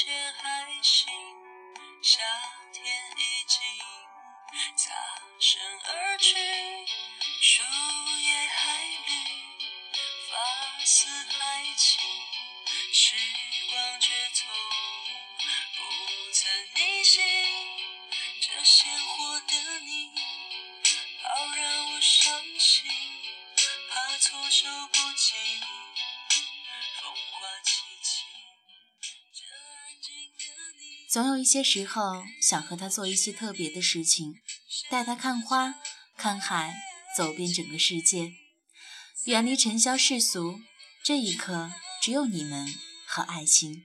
一切还行，夏天已经擦身而去，总有一些时候，想和他做一些特别的事情，带他看花、看海，走遍整个世界，远离尘嚣世俗。这一刻，只有你们和爱情。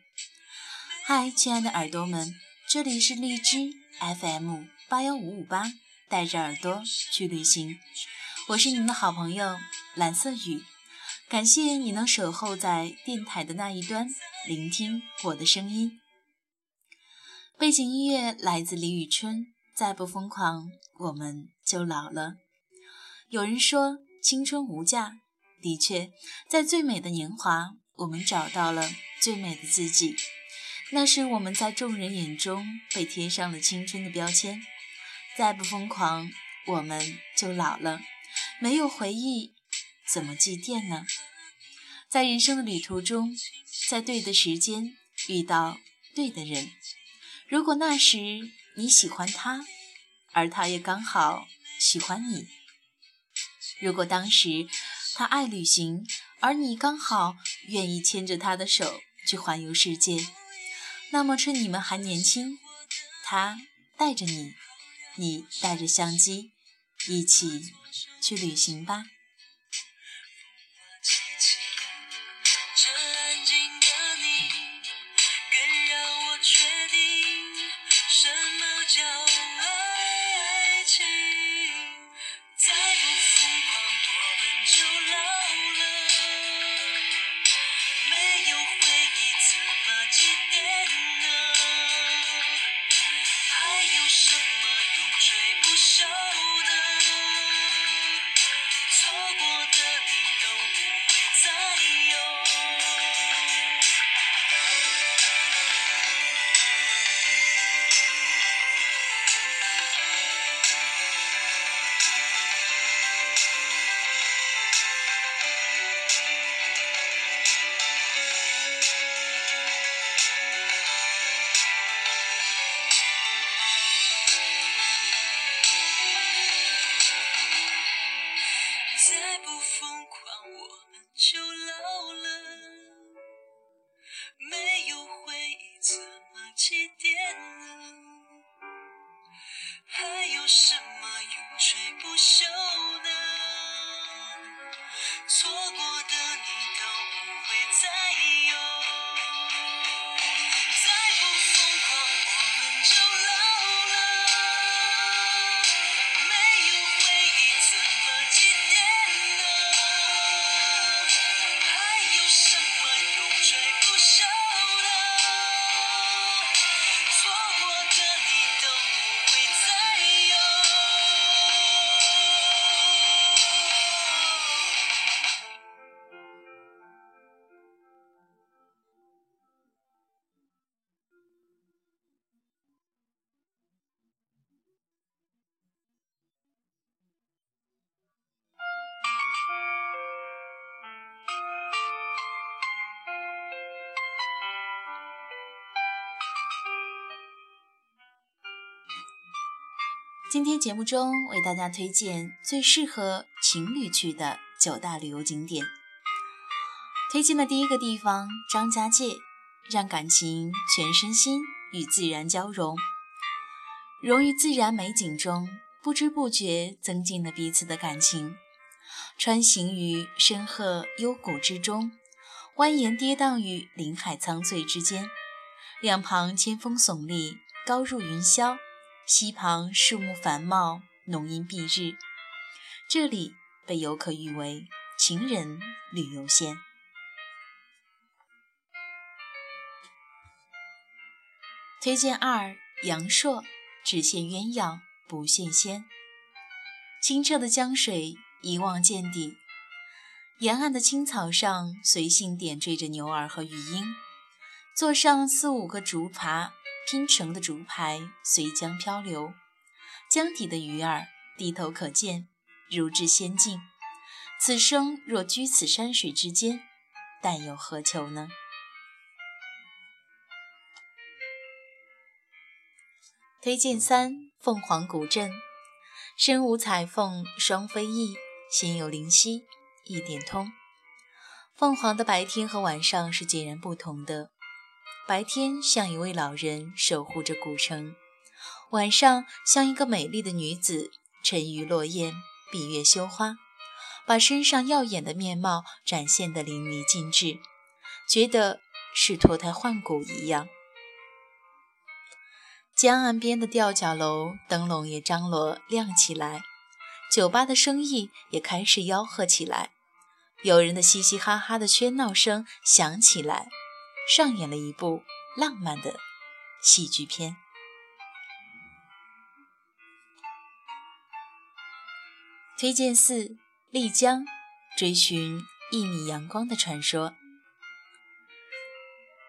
嗨，亲爱的耳朵们，这里是荔枝 FM 八幺五五八，带着耳朵去旅行。我是你们的好朋友蓝色雨，感谢你能守候在电台的那一端，聆听我的声音。背景音乐来自李宇春，再不疯狂，我们就老了。有人说青春无价，的确，在最美的年华，我们找到了最美的自己。那是我们在众人眼中被贴上了青春的标签。再不疯狂，我们就老了。没有回忆，怎么祭奠呢？在人生的旅途中，在对的时间遇到对的人。如果那时你喜欢他，而他也刚好喜欢你；如果当时他爱旅行，而你刚好愿意牵着他的手去环游世界，那么趁你们还年轻，他带着你，你带着相机，一起去旅行吧。么今天节目中为大家推荐最适合情侣去的九大旅游景点。推荐的第一个地方张家界，让感情全身心与自然交融，融于自然美景中，不知不觉增进了彼此的感情。穿行于深壑幽谷之中，蜿蜒跌宕于林海苍翠之间，两旁千峰耸立，高入云霄。溪旁树木繁茂，浓荫蔽日，这里被游客誉为“情人旅游线”。推荐二：阳朔，只羡鸳鸯不羡仙。清澈的江水一望见底，沿岸的青草上随性点缀着牛儿和鱼鹰，坐上四五个竹筏拼成的竹排随江漂流，江底的鱼儿低头可见，如至仙境。此生若居此山水之间，但有何求呢？推荐三：凤凰古镇。身无彩凤双飞翼，心有灵犀一点通。凤凰的白天和晚上是截然不同的。白天像一位老人守护着古城，晚上像一个美丽的女子沉鱼落雁，闭月羞花，把身上耀眼的面貌展现得淋漓尽致，觉得是脱胎换骨一样。江岸边的吊脚楼灯笼也张罗亮起来，酒吧的生意也开始吆喝起来，有人的嘻嘻哈哈的喧闹声响起来。上演了一部浪漫的戏剧片。推荐四：丽江，追寻一米阳光的传说。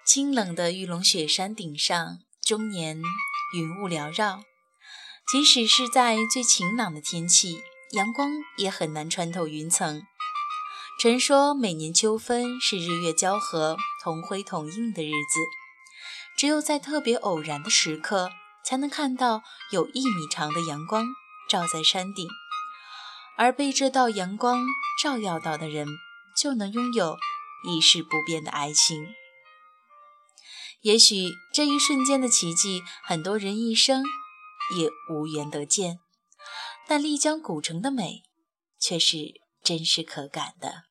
清冷的玉龙雪山顶上，终年云雾缭绕，即使是在最晴朗的天气，阳光也很难穿透云层。传说每年秋分是日月交合、同辉同映的日子，只有在特别偶然的时刻，才能看到有一米长的阳光照在山顶，而被这道阳光照耀到的人，就能拥有一世不变的爱情。也许这一瞬间的奇迹，很多人一生也无缘得见，但丽江古城的美，却是真实可感的。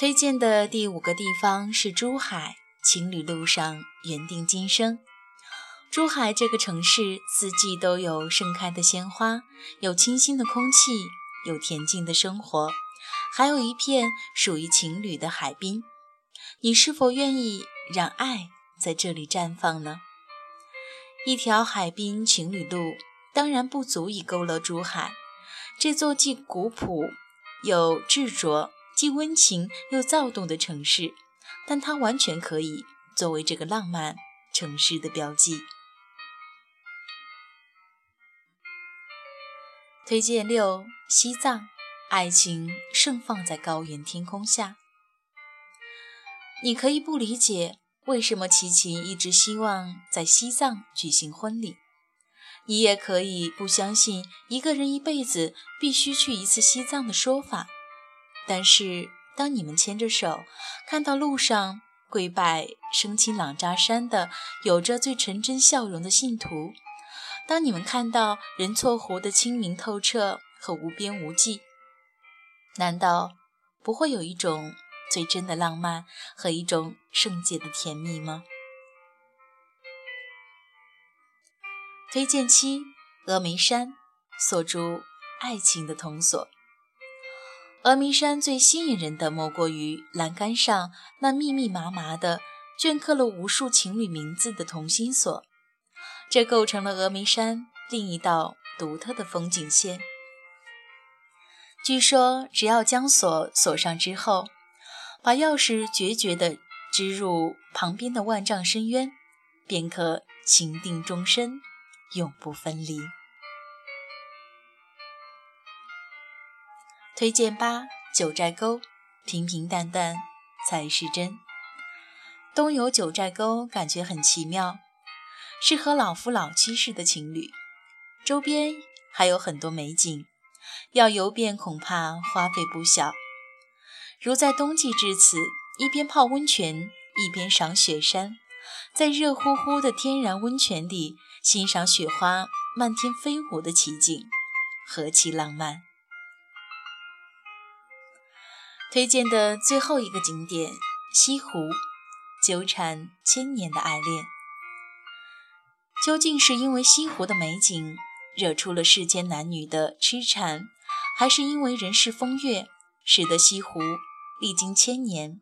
推荐的第五个地方是珠海，情侣路上缘定今生。珠海这个城市，四季都有盛开的鲜花，有清新的空气，有恬静的生活，还有一片属于情侣的海滨。你是否愿意让爱在这里绽放呢？一条海滨情侣路，当然不足以勾勒珠海这座既古朴又执着。既温情又躁动的城市，但它完全可以作为这个浪漫城市的标记。推荐六：西藏，爱情盛放在高原天空下。你可以不理解为什么齐秦一直希望在西藏举行婚礼，你也可以不相信一个人一辈子必须去一次西藏的说法。但是，当你们牵着手，看到路上跪拜生亲朗扎山的有着最纯真笑容的信徒，当你们看到人措湖的清明透彻和无边无际，难道不会有一种最真的浪漫和一种圣洁的甜蜜吗？推荐七：峨眉山，锁住爱情的铜锁。峨眉山最吸引人的莫过于栏杆上那密密麻麻的镌刻了无数情侣名字的同心锁，这构成了峨眉山另一道独特的风景线。据说，只要将锁锁上之后，把钥匙决绝地支入旁边的万丈深渊，便可情定终身，永不分离。推荐八九寨沟，平平淡淡才是真。东游九寨沟感觉很奇妙，适合老夫老妻式的情侣。周边还有很多美景，要游遍恐怕花费不小。如在冬季至此，一边泡温泉，一边赏雪山，在热乎乎的天然温泉里欣赏雪花漫天飞舞的奇景，何其浪漫！推荐的最后一个景点西湖，纠缠千年的爱恋，究竟是因为西湖的美景惹出了世间男女的痴缠，还是因为人世风月使得西湖历经千年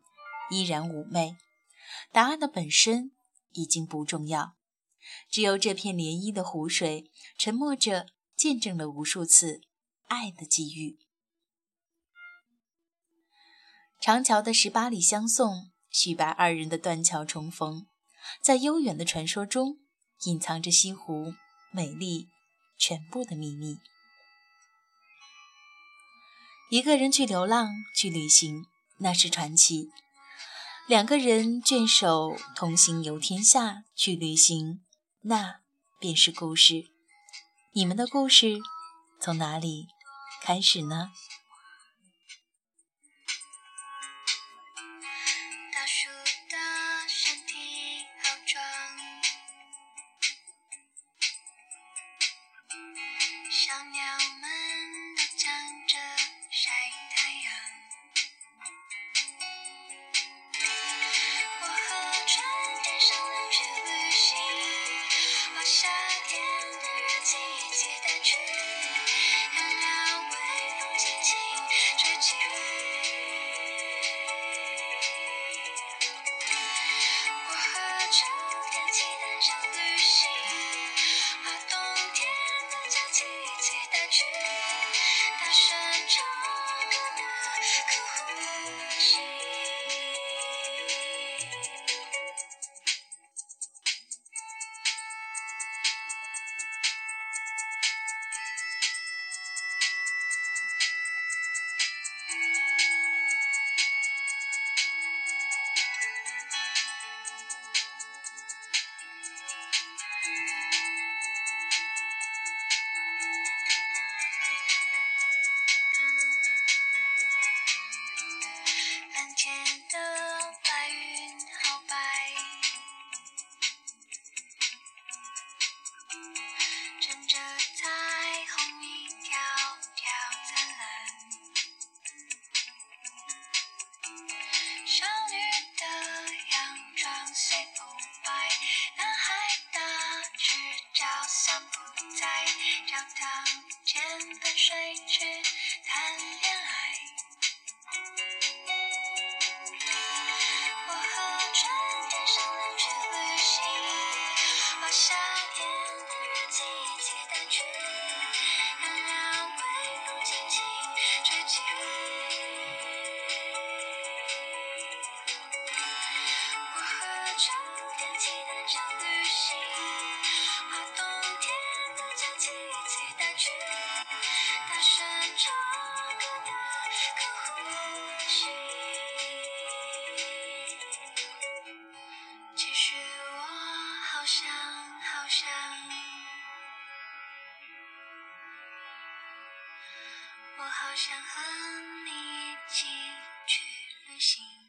依然妩媚。答案的本身已经不重要，只有这片涟漪的湖水，沉默着见证了无数次爱的际遇。长桥的十八里相送，许白二人的断桥重逢，在悠远的传说中，隐藏着西湖美丽全部的秘密。一个人去流浪，去旅行，那是传奇；两个人眷守同行游天下，去旅行，那便是故事。你们的故事从哪里开始呢？想和你一起去旅行。